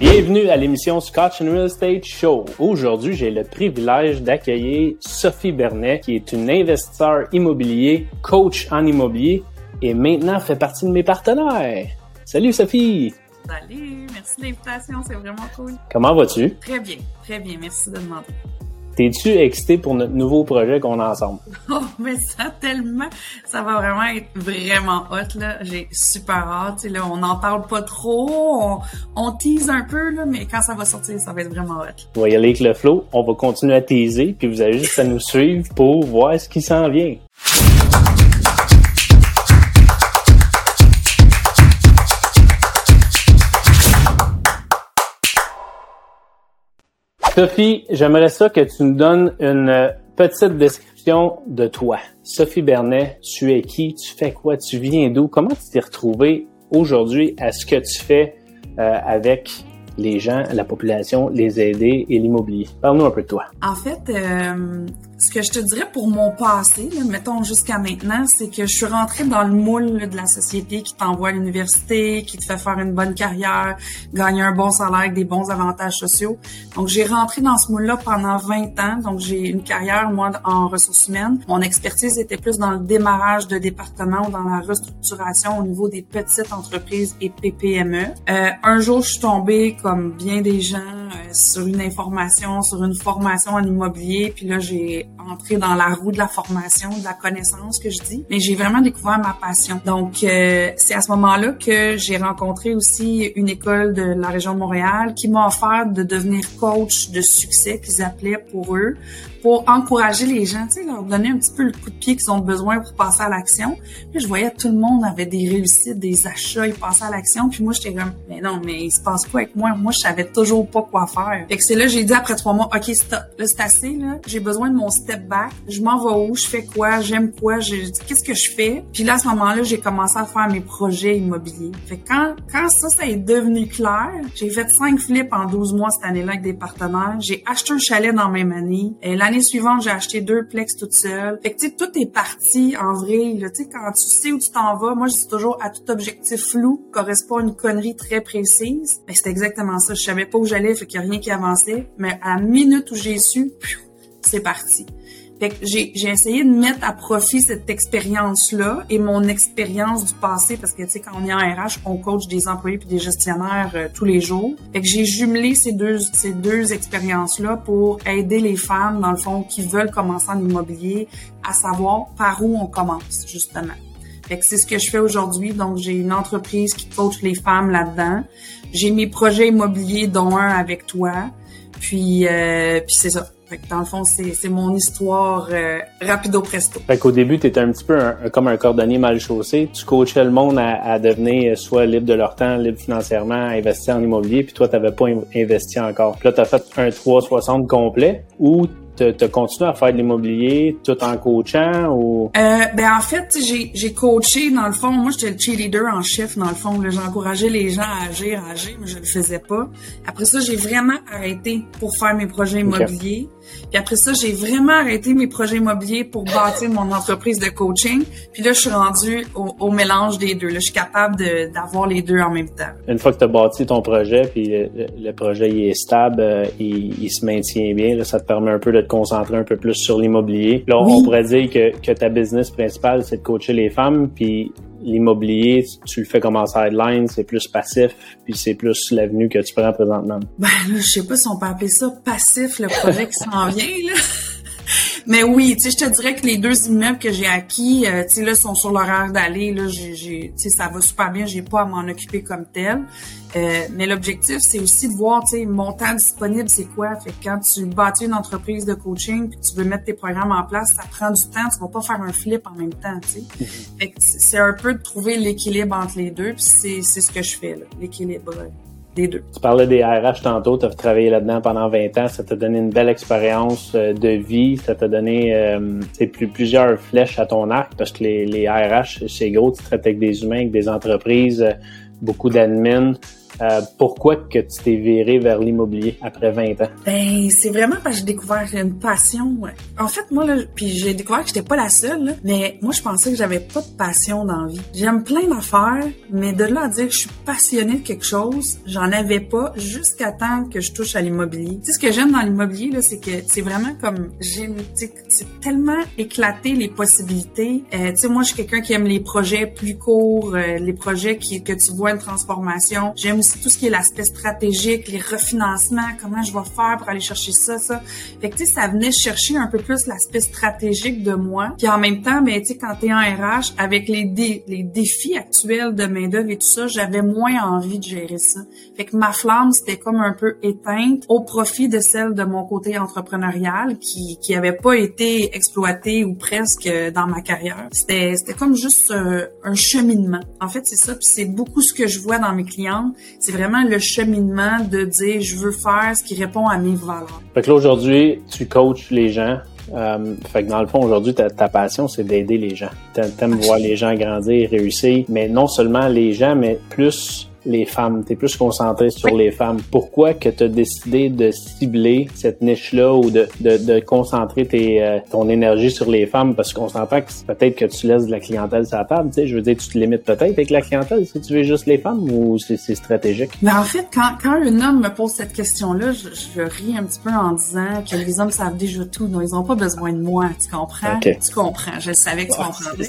Bienvenue à l'émission Scotch and Real Estate Show. Aujourd'hui, j'ai le privilège d'accueillir Sophie Bernet, qui est une investisseur immobilier, coach en immobilier et maintenant fait partie de mes partenaires. Salut Sophie! Salut, merci de l'invitation, c'est vraiment cool. Comment vas-tu? Très bien, très bien, merci de demander. T'es-tu excité pour notre nouveau projet qu'on a ensemble? Oh, mais ça tellement, ça va vraiment être vraiment hot, là. J'ai super hâte, là, on n'en parle pas trop, on, on tease un peu, là, mais quand ça va sortir, ça va être vraiment hot. On va y aller avec le flow, on va continuer à teaser, puis vous avez juste à nous suivre pour voir ce qui s'en vient. Sophie, j'aimerais ça que tu nous donnes une petite description de toi. Sophie Bernet, tu es qui? Tu fais quoi? Tu viens d'où? Comment tu t'es retrouvée aujourd'hui à ce que tu fais euh, avec les gens, la population, les aider et l'immobilier? Parle-nous un peu de toi. En fait, euh, ce que je te dirais pour mon passé, mettons jusqu'à maintenant, c'est que je suis rentrée dans le moule de la société qui t'envoie à l'université, qui te fait faire une bonne carrière, gagner un bon salaire avec des bons avantages sociaux. Donc, j'ai rentré dans ce moule-là pendant 20 ans. Donc, j'ai une carrière, moi, en ressources humaines. Mon expertise était plus dans le démarrage de département ou dans la restructuration au niveau des petites entreprises et PPME. Euh, un jour, je suis tombée, comme bien des gens, euh, sur une information, sur une formation en immobilier. Puis là, j'ai entré dans la roue de la formation, de la connaissance que je dis. Mais j'ai vraiment découvert ma passion. Donc, euh, c'est à ce moment-là que j'ai rencontré aussi une école de la région de Montréal qui m'a offert de devenir coach de succès qu'ils appelaient pour eux pour encourager les gens, tu sais, leur donner un petit peu le coup de pied qu'ils ont besoin pour passer à l'action. Puis je voyais tout le monde avait des réussites, des achats, ils passaient à l'action. Puis moi, j'étais comme, mais non, mais il se passe quoi avec moi? Moi, je savais toujours pas quoi faire. Fait que c'est là, j'ai dit après trois mois, OK, stop. Là, c'est assez, là. J'ai besoin de mon step back. Je m'en vais où? Je fais quoi? J'aime quoi? Qu'est-ce que je fais? Puis là, à ce moment-là, j'ai commencé à faire mes projets immobiliers. Fait que quand, quand ça, ça est devenu clair, j'ai fait cinq flips en 12 mois cette année-là avec des partenaires. J'ai acheté un chalet dans même année. Et l'année suivante, j'ai acheté deux plex toute seule. Fait que tu sais, tout est parti en vrai. Tu sais, quand tu sais où tu t'en vas, moi je dis toujours à tout objectif flou correspond à une connerie très précise. Ben, c'est exactement ça. Je savais pas où j'allais, fait qu'il y a rien qui avançait. Mais à minute où j'ai su, c'est parti. Fait que j'ai, essayé de mettre à profit cette expérience-là et mon expérience du passé, parce que, tu sais, quand on est en RH, on coach des employés puis des gestionnaires euh, tous les jours. Fait que j'ai jumelé ces deux, ces deux expériences-là pour aider les femmes, dans le fond, qui veulent commencer en immobilier, à savoir par où on commence, justement. Fait que c'est ce que je fais aujourd'hui. Donc, j'ai une entreprise qui coach les femmes là-dedans. J'ai mes projets immobiliers, dont un avec toi. Puis, euh, puis c'est ça. Fait que dans le fond, c'est mon histoire euh, rapido presto. Fait qu'au début, tu étais un petit peu comme un cordonnier mal chaussé. Tu coachais le monde à, à, devenir soit libre de leur temps, libre financièrement, investir en immobilier, puis toi, tu n'avais pas investi encore. Puis là, tu as fait un 360 complet t'as continué à faire de l'immobilier tout en coachant ou? Euh, ben en fait j'ai coaché dans le fond. Moi j'étais le cheerleader en chef dans le fond. J'encourageais les gens à agir à agir mais je le faisais pas. Après ça j'ai vraiment arrêté pour faire mes projets immobiliers. Puis après ça j'ai vraiment arrêté mes projets immobiliers pour bâtir mon entreprise de coaching. Puis là je suis rendue au, au mélange des deux. Là je suis capable d'avoir les deux en même temps. Une fois que tu as bâti ton projet puis le, projet il est stable euh, il, il, se maintient bien là, ça te permet un peu de te concentrer un peu plus sur l'immobilier. Là, on pourrait dire que, que ta business principale, c'est de coacher les femmes, puis l'immobilier, tu le fais comme en sideline, c'est plus passif, puis c'est plus l'avenue que tu prends présentement. Ben là, je sais pas si on peut appeler ça passif, le projet qui s'en vient, là. Mais oui, tu sais, je te dirais que les deux immeubles que j'ai acquis, euh, tu sais, là, sont sur l'horaire d'aller. Là, j'ai, tu sais, ça va super bien. J'ai pas à m'en occuper comme tel. Euh, mais l'objectif, c'est aussi de voir, tu sais, mon temps disponible, c'est quoi? Fait que quand tu bâtis une entreprise de coaching puis tu veux mettre tes programmes en place, ça prend du temps. Tu vas pas faire un flip en même temps, tu sais. Mm-hmm. Fait que c'est un peu de trouver l'équilibre entre les deux. Puis c'est, c'est ce que je fais, là, l'équilibre. Tu parlais des RH tantôt, tu as travaillé là-dedans pendant 20 ans, ça t'a donné une belle expérience euh, de vie, ça t'a donné euh, plus, plusieurs flèches à ton arc parce que les, les RH, c'est gros, tu traites avec des humains, avec des entreprises, euh, beaucoup d'admin. Euh, pourquoi que tu t'es viré vers l'immobilier après 20 ans? Ben, c'est vraiment parce que j'ai découvert une passion. En fait, moi, là, puis j'ai découvert que j'étais pas la seule, mais moi, je pensais que j'avais pas de passion dans la vie. J'aime plein d'affaires, mais de là à dire que je suis passionnée de quelque chose, j'en avais pas jusqu'à temps que je touche à l'immobilier. Tu sais, ce que j'aime dans l'immobilier, là, c'est que c'est vraiment comme, j'ai, c'est tellement éclaté les possibilités. Euh, tu sais, moi, je suis quelqu'un qui aime les projets plus courts, euh, les projets qui, que tu vois une transformation. Aussi tout ce qui est l'aspect stratégique, les refinancements, comment je vais faire pour aller chercher ça, ça. Fait que, tu sais, ça venait chercher un peu plus l'aspect stratégique de moi. Puis en même temps, ben, tu sais, quand t'es en RH, avec les, les défis actuels de main-d'œuvre et tout ça, j'avais moins envie de gérer ça. Fait que ma flamme, c'était comme un peu éteinte au profit de celle de mon côté entrepreneurial qui, qui avait pas été exploité ou presque dans ma carrière. C'était, c'était comme juste euh, un cheminement. En fait, c'est ça. Puis c'est beaucoup ce que je vois dans mes clients. C'est vraiment le cheminement de dire je veux faire ce qui répond à mes valeurs. Fait que là aujourd'hui, tu coaches les gens. Euh, fait que dans le fond, aujourd'hui, ta, ta passion, c'est d'aider les gens. T'aimes voir les gens grandir, réussir, mais non seulement les gens, mais plus les femmes, tu es plus concentré sur les femmes. Pourquoi que tu as décidé de cibler cette niche-là ou de, de, de concentrer tes, euh, ton énergie sur les femmes? Parce qu'on s'entend que peut-être que tu laisses de la clientèle sur la table. Tu sais, je veux dire, tu te limites peut-être avec la clientèle si tu veux juste les femmes ou c'est, stratégique? Mais en fait, quand, quand un homme me pose cette question-là, je, je, ris un petit peu en disant que les hommes savent déjà tout. Donc, ils ont pas besoin de moi. Tu comprends? Tu comprends. Je savais que tu comprendrais.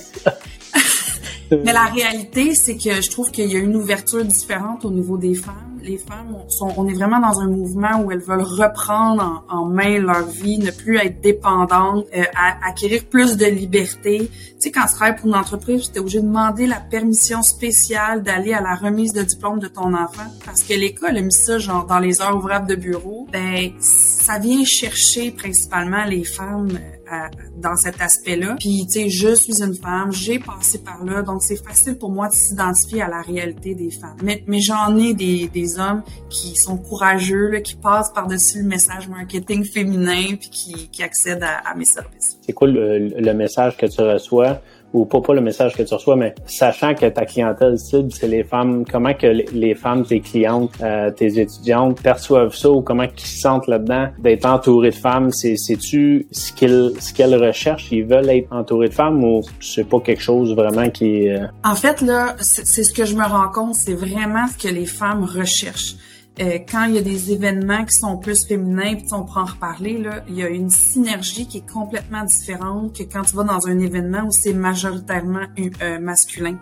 Mais la réalité, c'est que je trouve qu'il y a une ouverture différente au niveau des femmes les femmes sont, on est vraiment dans un mouvement où elles veulent reprendre en, main leur vie, ne plus être dépendantes, euh, acquérir plus de liberté. Tu sais, quand tu travailles pour une entreprise, tu es obligé de demander la permission spéciale d'aller à la remise de diplôme de ton enfant parce que l'école a mis ça genre dans les heures ouvrables de bureau. Ben, ça vient chercher principalement les femmes euh, dans cet aspect-là. Puis, tu sais, je suis une femme, j'ai passé par là, donc c'est facile pour moi de s'identifier à la réalité des femmes. Mais, mais j'en ai des, des hommes qui sont courageux, là, qui passent par-dessus le message marketing féminin puis qui, qui accèdent à, mes services. C'est quoi le, le, message que tu reçois? Ou pas, pas le message que tu reçois, mais sachant que ta clientèle cible, c'est les femmes, comment que les femmes, tes clientes, euh, tes étudiantes perçoivent ça ou comment qu'ils se sentent là-dedans? D'être entouré de femmes? C'est, tu ce qu'elles, ce qu'elles recherchent? Ils veulent être entourés de femmes ou c'est pas quelque chose vraiment qui. Euh, en fait, là, c'est ce que je me rends compte, c'est vraiment ce que les femmes recherchent. Euh, quand il y a des événements qui sont plus féminins, puis on pourra en reparler, là, il y a une synergie qui est complètement différente que quand tu vas dans un événement où c'est majoritairement euh, masculin.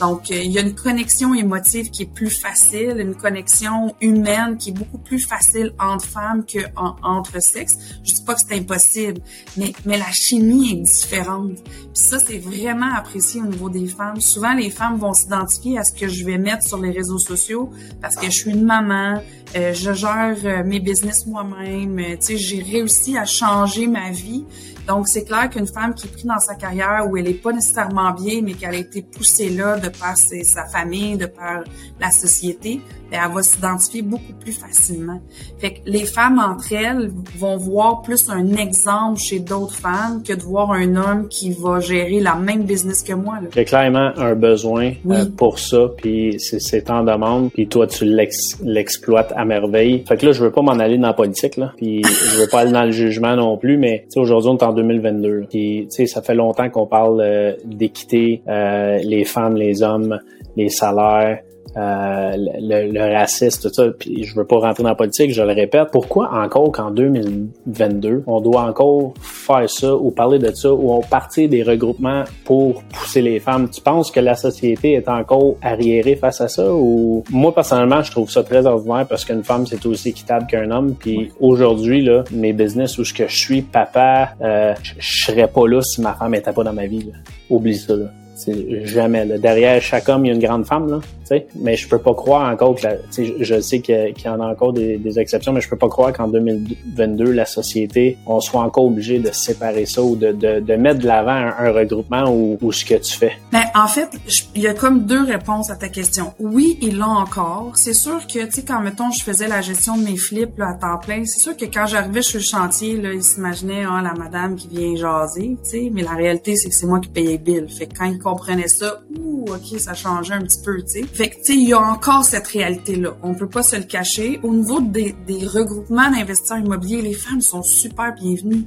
Donc, euh, il y a une connexion émotive qui est plus facile, une connexion humaine qui est beaucoup plus facile entre femmes que entre sexes. Je dis pas que c'est impossible, mais, mais la chimie est différente. Puis ça, c'est vraiment apprécié au niveau des femmes. Souvent, les femmes vont s'identifier à ce que je vais mettre sur les réseaux sociaux parce que je suis une maman, euh, je gère euh, mes business moi-même, tu sais, j'ai réussi à changer ma vie. Donc, c'est clair qu'une femme qui est prise dans sa carrière où elle est pas nécessairement bien, mais qu'elle a été poussée là de par sa famille, de par la société, elle va s'identifier beaucoup plus facilement. Fait que les femmes entre elles vont voir plus un exemple chez d'autres femmes que de voir un homme qui va gérer la même business que moi. Il y a clairement un besoin euh, pour ça, puis c'est en demande, puis toi tu l'exploites à merveille. Fait que là, je veux pas m'en aller dans la politique, là, puis je veux pas aller dans le jugement non plus, mais aujourd'hui on est en 2022. Puis ça fait longtemps qu'on parle euh, d'équité, euh, les femmes, les hommes, les salaires, le, le, racisme, tout ça. Puis je veux pas rentrer dans la politique, je le répète. Pourquoi encore qu'en 2022, on doit encore faire ça ou parler de ça ou on partir des regroupements pour pousser les femmes? Tu penses que la société est encore arriérée face à ça ou moi personnellement, je trouve ça très ordinaire parce qu'une femme c'est aussi équitable qu'un homme. Puis aujourd'hui là, mes business où ce que je suis papa, euh, je serais pas là si ma femme était pas dans ma vie. Là. Oublie ça. Là. C'est jamais. Là. Derrière chaque homme, il y a une grande femme, là. sais. Mais je peux pas croire encore que la, je sais qu'il y, en a encore des, exceptions, mais je peux pas croire qu'en 2022, la société, on soit encore obligé de séparer ça ou de, de, de mettre de l'avant un, regroupement ou, ou, ce que tu fais. Ben, en fait, il y a comme deux réponses à ta question. Oui, ils l'ont encore. C'est sûr que, tu sais, quand, mettons, je faisais la gestion de mes flips là, à temps plein, c'est sûr que quand j'arrivais sur le chantier, là, ils s'imaginaient, hein, la madame qui vient jaser, tu sais, mais la réalité, c'est que c'est moi qui payais bill. Fait que quand comprenaient ça, ouh, ok, ça changeait un petit peu, tu sais. Fait que, tu sais, il y a encore cette réalité-là. On peut pas se le cacher. Au niveau des, des regroupements d'investisseurs immobiliers, les femmes sont super bienvenues.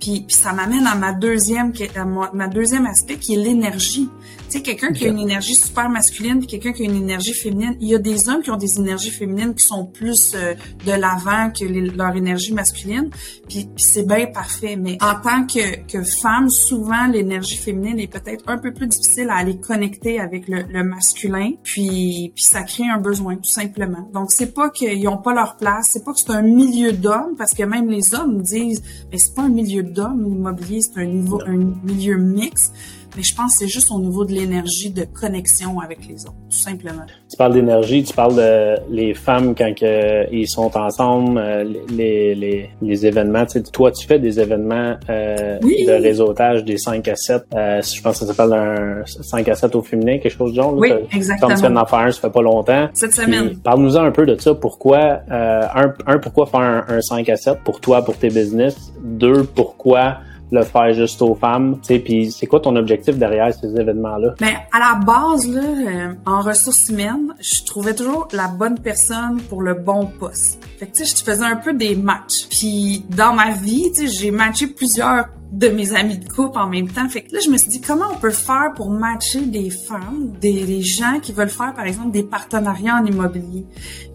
Puis, puis ça m'amène à ma deuxième, à ma deuxième aspect qui est l'énergie. Tu sais, quelqu'un qui a une énergie super masculine puis quelqu'un qui a une énergie féminine. Il y a des hommes qui ont des énergies féminines qui sont plus euh, de l'avant que leur énergie masculine. Puis, c'est bien parfait. Mais en tant que, que femme, souvent l'énergie féminine est peut-être un peu plus difficile à aller connecter avec le, le masculin. Puis, puis ça crée un besoin tout simplement. Donc c'est pas qu'ils ont pas leur place. C'est pas que c'est un milieu d'hommes parce que même les hommes disent mais c'est pas un milieu d'hommes l'immobilier, c'est un niveau un milieu mixte mais je pense que c'est juste au niveau de l'énergie de connexion avec les autres, tout simplement. Tu parles d'énergie, tu parles de les femmes quand que, ils sont ensemble, euh, les, les, les événements. Tu sais, toi, tu fais des événements euh, de réseautage des 5 à 7. Euh, je pense que ça s'appelle un 5 à 7 au féminin, quelque chose du genre. Oui, exactement. Comme tu fais une affaire, ça fait pas longtemps. Cette semaine. Parle-nous un peu de ça. Pourquoi, euh, un, un, pourquoi faire un, un 5 à 7 pour toi, pour tes business? Deux, pourquoi le faire juste aux femmes. Tu sais, puis c'est quoi ton objectif derrière ces événements-là? Ben, à la base, là, euh, en ressources humaines, je trouvais toujours la bonne personne pour le bon poste. Fait que, tu sais, je faisais un peu des matchs. Puis, dans ma vie, tu sais, j'ai matché plusieurs de mes amis de couple en même temps. Fait que là, je me suis dit, comment on peut faire pour matcher des femmes, des, gens qui veulent faire, par exemple, des partenariats en immobilier?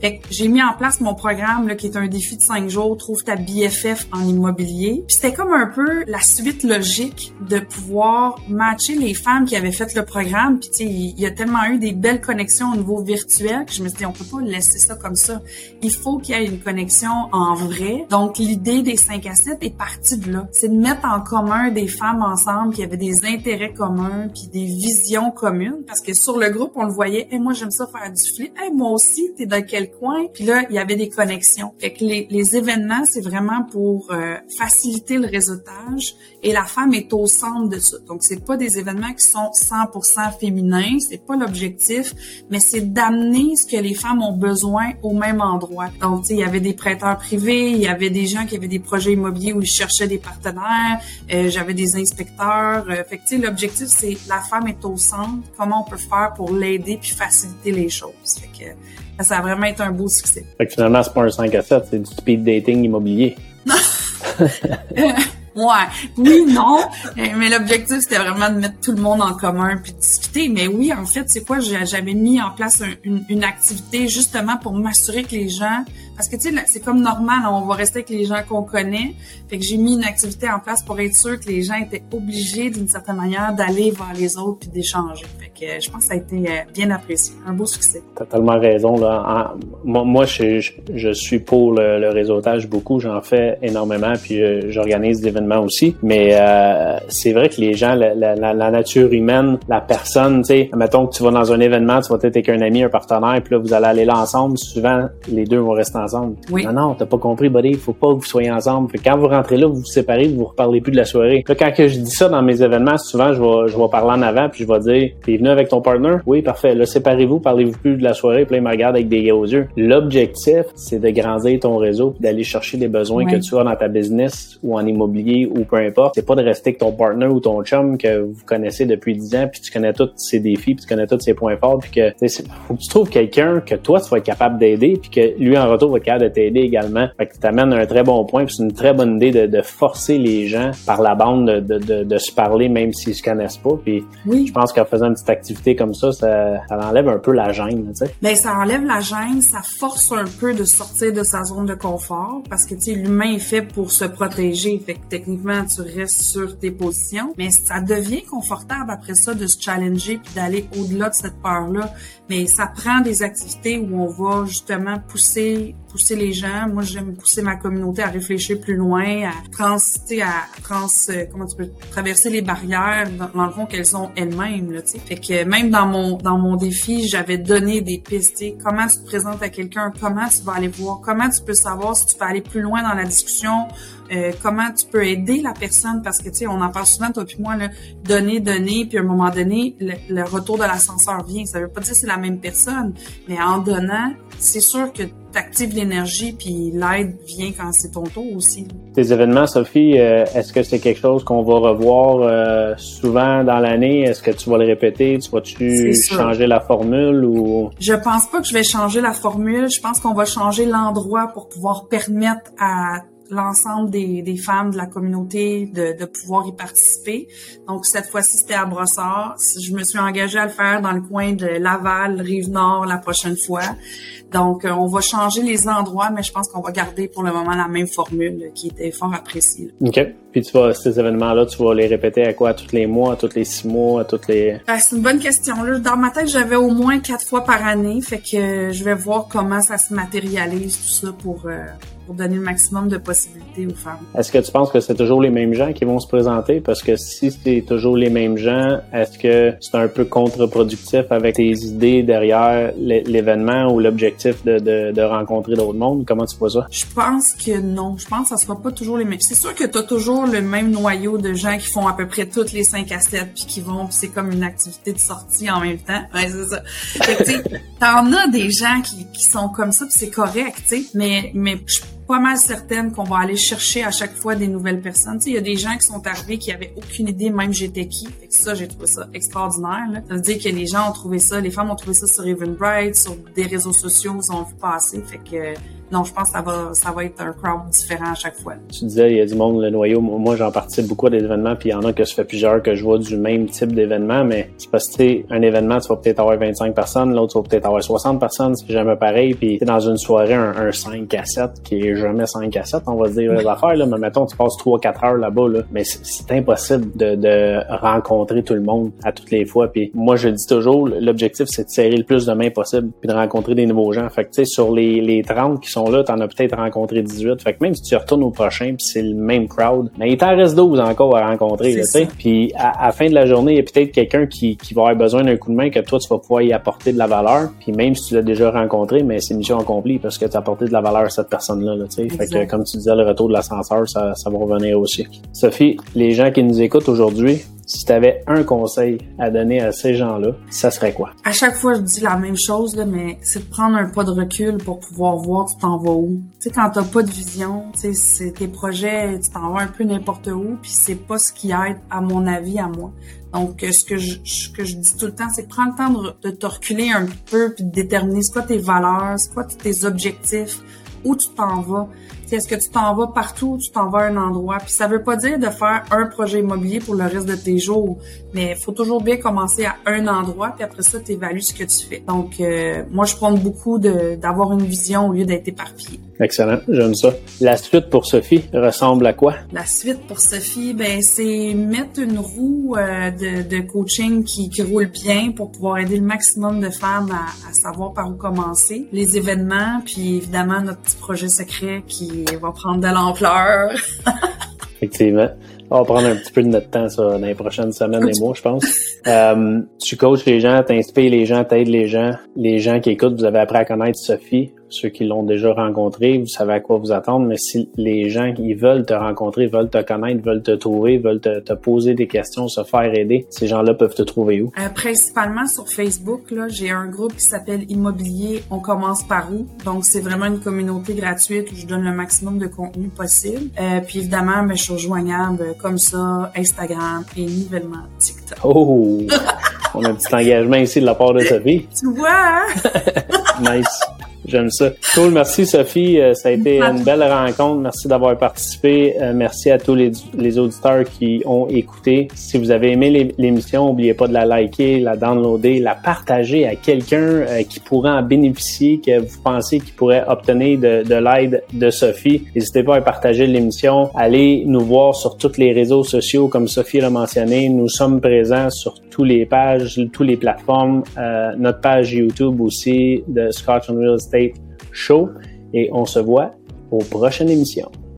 Fait que j'ai mis en place mon programme, là, qui est un défi de cinq jours, trouve ta BFF en immobilier. Puis c'était comme un peu la suite logique de pouvoir matcher les femmes qui avaient fait le programme. Puis tu sais, il y a tellement eu des belles connexions au niveau virtuel que je me suis dit, on peut pas laisser ça comme ça. Il faut qu'il y ait une connexion en vrai. Donc, l'idée des 5 à 7 est partie de là. C'est de mettre en commun des femmes ensemble qui avaient des intérêts communs puis des visions communes parce que sur le groupe on le voyait et moi j'aime ça faire du flip. Hey, moi aussi t'es dans quel coin? Puis là il y avait des connexions. Fait que les, les événements c'est vraiment pour euh, faciliter le réseautage et la femme est au centre de ça. Donc c'est pas des événements qui sont 100% féminins c'est pas l'objectif mais c'est d'amener ce que les femmes ont besoin au même endroit. Donc tu sais il y avait des prêteurs privés il y avait des gens qui avaient des projets immobiliers où ils cherchaient des partenaires euh, j'avais des inspecteurs. Euh, fait que, l'objectif, c'est la femme est au centre. Comment on peut faire pour l'aider puis faciliter les choses. Fait que, ça a vraiment été un beau succès. Fait que finalement, c'est pas un 5 à 7, c'est du speed dating immobilier. Ouais, oui, non, euh, mais l'objectif c'était vraiment de mettre tout le monde en commun puis discuter. Mais oui, en fait, c'est quoi? J'avais mis en place une, activité justement pour m'assurer que les gens, parce que tu sais, c'est comme normal, on va rester avec les gens qu'on connaît. Fait que j'ai mis une activité en place pour être sûr que les gens étaient obligés d'une certaine manière d'aller vers les autres puis d'échanger. Fait que euh, je pense que ça a été euh, bien apprécié, un beau succès. T'as tellement raison là. moi, je, je, suis pour le, réseautage beaucoup, j'en fais énormément puis j'organise des événements aussi. Mais euh, c'est vrai que les gens, la, la, la, nature humaine, la personne, tu sais, mettons que tu vas dans un événement, tu vas peut-être avec un ami, un partenaire, puis là, vous allez aller là ensemble. Souvent, les deux vont rester ensemble. Oui. Non, non, t'as pas compris, buddy. Il faut pas que vous soyez ensemble. Fait quand vous rentrez là, vous vous séparez, vous vous reparlez plus de la soirée. Là, quand que je dis ça dans mes événements, souvent, je vais, je vais parler en avant, puis je vais dire, t'es venu avec ton partner? Oui, parfait. Là, séparez-vous, parlez-vous plus de la soirée, puis là, il me regarde avec des gros yeux. L'objectif, c'est de grandir ton réseau, puis d'aller chercher des besoins que tu as dans ta business ou en immobilier ou peu importe. C'est pas de rester avec ton partner ou ton chum que vous connaissez depuis 10 ans, puis tu connais tous ses défis, puis tu connais tous ses points forts, puis que faut que tu trouves quelqu'un que toi tu vas être capable d'aider, puis que lui en retour va être capable de t'aider également. Fait que tu t'amènes un très bon point, puis c'est une très bonne idée de, de, forcer les gens par la bande de, de, de se parler même s'ils se connaissent pas. Puis oui. je pense qu'en faisant une petite activité comme ça, ça, ça enlève un peu la gêne, tu sais. Ben ça enlève la gêne, ça force un peu de sortir de sa zone de confort parce que tu sais l'humain est fait pour se protéger. Fait que techniquement tu restes sur tes positions, mais ça devient confortable après ça de se challenger puis d'aller au-delà de cette peur-là. Mais ça prend des activités où on va justement pousser pousser les gens. Moi, j'aime pousser ma communauté à réfléchir plus loin, à trans, à trans, euh, comment tu peux traverser les barrières dans, le fond qu'elles sont elles-mêmes. Là, sais. fait que même dans mon dans mon défi, j'avais donné des pistes. Comment tu te présentes à quelqu'un, comment tu vas aller voir, comment tu peux savoir si tu peux aller plus loin dans la discussion, euh, comment tu peux aider la personne parce que tu sais, on en parle souvent toi puis moi là, donner, donner, puis à un moment donné, le, retour de l'ascenseur vient. Ça veut pas dire que c'est la même personne, mais en donnant, c'est sûr que t'actives l'énergie, puis l'aide vient quand c'est ton tour aussi. Tes événements, Sophie, euh, est-ce que c'est quelque chose qu'on va revoir euh, souvent dans l'année? Est-ce que tu vas le répéter? Tu vas-tu changer la formule ou? Je pense pas que je vais changer la formule. Je pense qu'on va changer l'endroit pour pouvoir permettre à l'ensemble des, des, femmes de la communauté de, de pouvoir y participer. Donc cette fois-ci, c'était à Brossard. Je me suis engagée à le faire dans le coin de Laval, Rive-Nord la prochaine fois. Donc euh, on va changer les endroits, mais je pense qu'on va garder pour le moment la même formule qui était fort appréciée. OK. Puis tu vas, ces événements-là, tu vas les répéter à quoi? À tous les mois, à tous les six mois, à toutes les... Ben, c'est une bonne question. Là, dans ma tête, j'avais au moins quatre fois par année. Fait que je vais voir comment ça se matérialise, tout ça, pour... Euh, pour donner le maximum de possibilités aux femmes. Est-ce que tu penses que c'est toujours les mêmes gens qui vont se présenter? Parce que si c'est toujours les mêmes gens, est-ce que c'est un peu contre-productif avec tes idées derrière l'événement ou l'objectif de, de, de, rencontrer d'autres mondes? Comment tu vois ça? Je pense que non. Je pense que ça sera pas toujours les mêmes. C'est sûr que tu as toujours le même noyau de gens qui font à peu près toutes les 5 à 7 puis qui vont, puis c'est comme une activité de sortie en même temps. Ouais, c'est ça. T'en as des gens qui, qui sont comme ça puis c'est correct, tu sais, mais, mais je pas mal certaine qu'on va aller chercher à chaque fois des nouvelles personnes. Il y a des gens qui sont arrivés qui avaient aucune idée même j'étais qui. Fait que ça, j'ai trouvé ça extraordinaire. Là. Ça veut dire que les gens ont trouvé ça, les femmes ont trouvé ça sur Eventbrite, sur des réseaux sociaux, ils ont vu passer. Fait que non, je pense que ça va, ça va être un crowd différent à chaque fois. Tu disais, il y a du monde, le noyau. Moi, j'en participe beaucoup à des événements, puis il y en a que ça fait plusieurs que je vois du même type d'événement, mais c'est parce que, tu un événement, tu vas peut-être avoir 25 personnes, l'autre, tu vas peut-être avoir 60 personnes, c'est jamais pareil, puis dans une soirée, un, 5 à 7, qui est jamais 5 à 7, on va dire les affaires, là, mais mettons, tu passes 3-4 heures là-bas, là, mais c'est impossible de, de rencontrer tout le monde à toutes les fois, puis moi, je dis toujours, l'objectif, c'est de serrer le plus de mains possible, puis de rencontrer des nouveaux gens. Fait que, tu sais, sur les, les 30 qui sont là, t'en as peut-être rencontré 18. Fait que même si tu retournes au prochain puis c'est le même crowd, mais il t'en reste 12 encore à rencontrer, tu sais. Puis à, la fin de la journée, il y a peut-être quelqu'un qui, qui va avoir besoin d'un coup de main que toi tu vas pouvoir y apporter de la valeur. Puis même si tu l'as déjà rencontré, mais c'est mission accomplie parce que tu as apporté de la valeur à cette personne-là, tu sais. Fait que comme tu disais, le retour de l'ascenseur, ça, ça va revenir aussi. Sophie, les gens qui nous écoutent aujourd'hui, si tu avais un conseil à donner à ces gens-là, ça serait quoi? À chaque fois, je dis la même chose, là, mais c'est de prendre un pas de recul pour pouvoir voir tu t'en vas où. Tu sais, quand t'as pas de vision, tu sais, tes projets, tu t'en vas un peu n'importe où, puis c'est pas ce qui aide, à mon avis, à moi. Donc, ce que je, ce que je dis tout le temps, c'est prendre le temps de, de te reculer un peu puis de déterminer ce quoi tes valeurs, c'est quoi tes objectifs, où tu t'en vas. Est-ce que tu t'en vas partout ou tu t'en vas à un endroit? Puis ça veut pas dire de faire un projet immobilier pour le reste de tes jours, mais il faut toujours bien commencer à un endroit, puis après ça, tu évalues ce que tu fais. Donc, euh, moi, je prends beaucoup d'avoir une vision au lieu d'être éparpillé. Excellent, j'aime ça. La suite pour Sophie ressemble à quoi? La suite pour Sophie, ben c'est mettre une roue euh, de, de, coaching qui, qui, roule bien pour pouvoir aider le maximum de femmes à, à savoir par où commencer. Les événements, puis évidemment notre petit projet secret qui va prendre de l'ampleur. Effectivement. On va prendre un petit peu de notre temps ça, dans les prochaines semaines et mois, je pense. Euh, tu coaches les gens, t'inspires les gens, t'aides les gens. Les gens qui écoutent, vous avez appris à connaître Sophie ceux qui l'ont déjà rencontré, vous savez à quoi vous attendre, mais si les gens qui veulent te rencontrer, veulent te connaître, veulent te trouver, veulent te, poser des questions, se faire aider, ces gens-là peuvent te trouver où? Euh, principalement sur Facebook, là, j'ai un groupe qui s'appelle Immobilier On commence par où? Donc, c'est vraiment une communauté gratuite où je donne le maximum de contenu possible. Euh, puis évidemment, ben, je suis rejoignable comme ça, Instagram et nouvellement TikTok. Oh! On a un petit engagement ici de la part de Sophie. Tu vois, hein? nice. J'aime ça. Cool, merci Sophie. Euh, ça a été une belle rencontre. Merci d'avoir participé. Euh, merci à tous les, les, auditeurs qui ont écouté. Si vous avez aimé l'émission, n'oubliez pas de la liker, la downloader, la partager à quelqu'un euh, qui pourrait en bénéficier, que vous pensez qu'il pourrait obtenir de, de l'aide de Sophie. N'hésitez pas à partager l'émission. Allez nous voir sur tous les réseaux sociaux, comme Sophie l'a mentionné. Nous sommes présents sur tous les pages, toutes les plateformes. notre page YouTube aussi de Scotch and Real Estate Et on se voit aux prochaines émissions.